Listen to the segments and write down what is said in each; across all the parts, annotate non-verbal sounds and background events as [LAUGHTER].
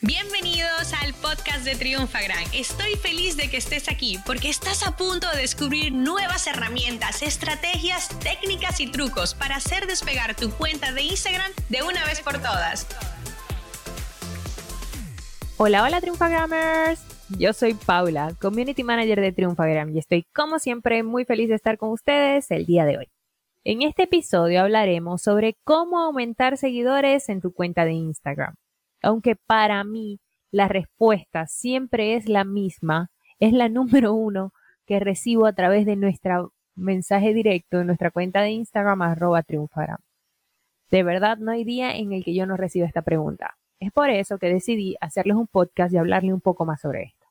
Bienvenidos al podcast de Triunfagram. Estoy feliz de que estés aquí porque estás a punto de descubrir nuevas herramientas, estrategias, técnicas y trucos para hacer despegar tu cuenta de Instagram de una vez por todas. Hola, hola Triunfagramers. Yo soy Paula, Community Manager de Triunfagram y estoy como siempre muy feliz de estar con ustedes el día de hoy. En este episodio hablaremos sobre cómo aumentar seguidores en tu cuenta de Instagram aunque para mí la respuesta siempre es la misma, es la [LAUGHS] número uno que recibo a través de nuestro mensaje directo en nuestra cuenta de Instagram arroba triunfará. De verdad no hay día en el que yo no reciba esta pregunta. Es por eso que decidí hacerles un podcast y hablarle un poco más sobre esto.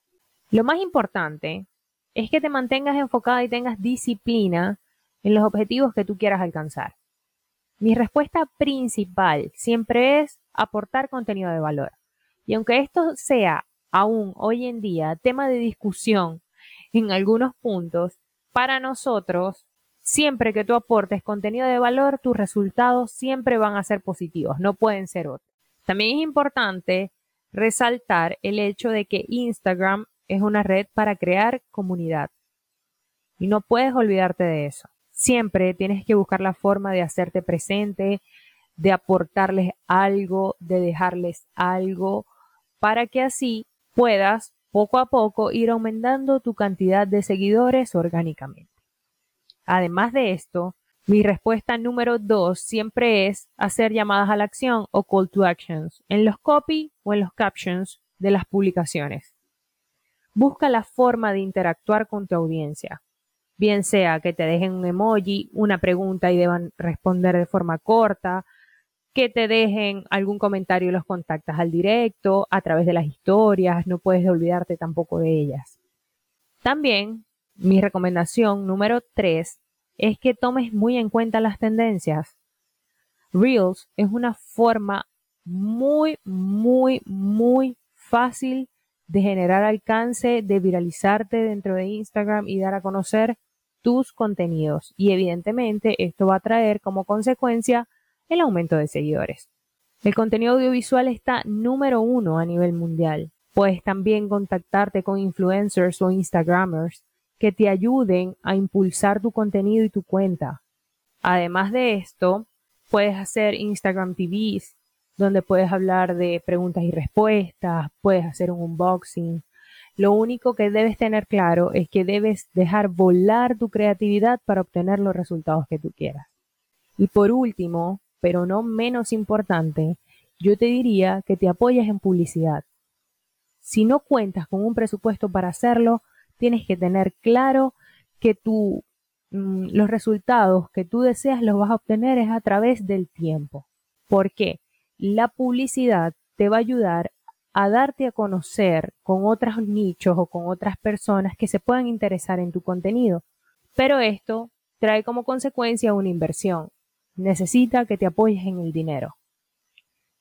Lo más importante es que te mantengas enfocada y tengas disciplina en los objetivos que tú quieras alcanzar. Mi respuesta principal siempre es aportar contenido de valor. Y aunque esto sea aún hoy en día tema de discusión en algunos puntos, para nosotros, siempre que tú aportes contenido de valor, tus resultados siempre van a ser positivos, no pueden ser otros. También es importante resaltar el hecho de que Instagram es una red para crear comunidad. Y no puedes olvidarte de eso. Siempre tienes que buscar la forma de hacerte presente, de aportarles algo, de dejarles algo, para que así puedas poco a poco ir aumentando tu cantidad de seguidores orgánicamente. Además de esto, mi respuesta número dos siempre es hacer llamadas a la acción o call to actions en los copy o en los captions de las publicaciones. Busca la forma de interactuar con tu audiencia bien sea que te dejen un emoji, una pregunta y deban responder de forma corta, que te dejen algún comentario y los contactas al directo, a través de las historias, no puedes olvidarte tampoco de ellas. También, mi recomendación número 3 es que tomes muy en cuenta las tendencias. Reels es una forma muy, muy, muy fácil de generar alcance, de viralizarte dentro de Instagram y dar a conocer tus contenidos y evidentemente esto va a traer como consecuencia el aumento de seguidores. El contenido audiovisual está número uno a nivel mundial. Puedes también contactarte con influencers o instagramers que te ayuden a impulsar tu contenido y tu cuenta. Además de esto, puedes hacer Instagram TVs, donde puedes hablar de preguntas y respuestas, puedes hacer un unboxing, lo único que debes tener claro es que debes dejar volar tu creatividad para obtener los resultados que tú quieras. Y por último, pero no menos importante, yo te diría que te apoyes en publicidad. Si no cuentas con un presupuesto para hacerlo, tienes que tener claro que tú, mm, los resultados que tú deseas los vas a obtener es a través del tiempo. ¿Por qué? La publicidad te va a ayudar a darte a conocer con otros nichos o con otras personas que se puedan interesar en tu contenido. Pero esto trae como consecuencia una inversión. Necesita que te apoyes en el dinero.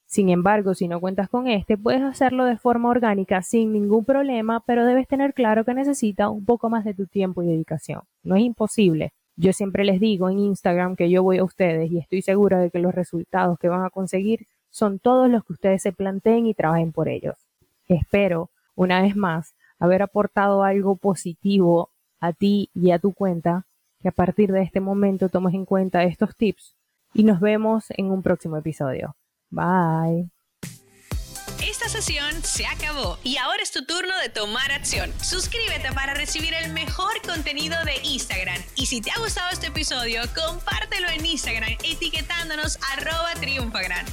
Sin embargo, si no cuentas con este, puedes hacerlo de forma orgánica sin ningún problema, pero debes tener claro que necesita un poco más de tu tiempo y dedicación. No es imposible. Yo siempre les digo en Instagram que yo voy a ustedes y estoy segura de que los resultados que van a conseguir son todos los que ustedes se planteen y trabajen por ellos. Espero, una vez más, haber aportado algo positivo a ti y a tu cuenta, que a partir de este momento tomes en cuenta estos tips y nos vemos en un próximo episodio. Bye. Esta sesión se acabó y ahora es tu turno de tomar acción. Suscríbete para recibir el mejor contenido de Instagram. Y si te ha gustado este episodio, compártelo en Instagram etiquetándonos arroba triunfagran.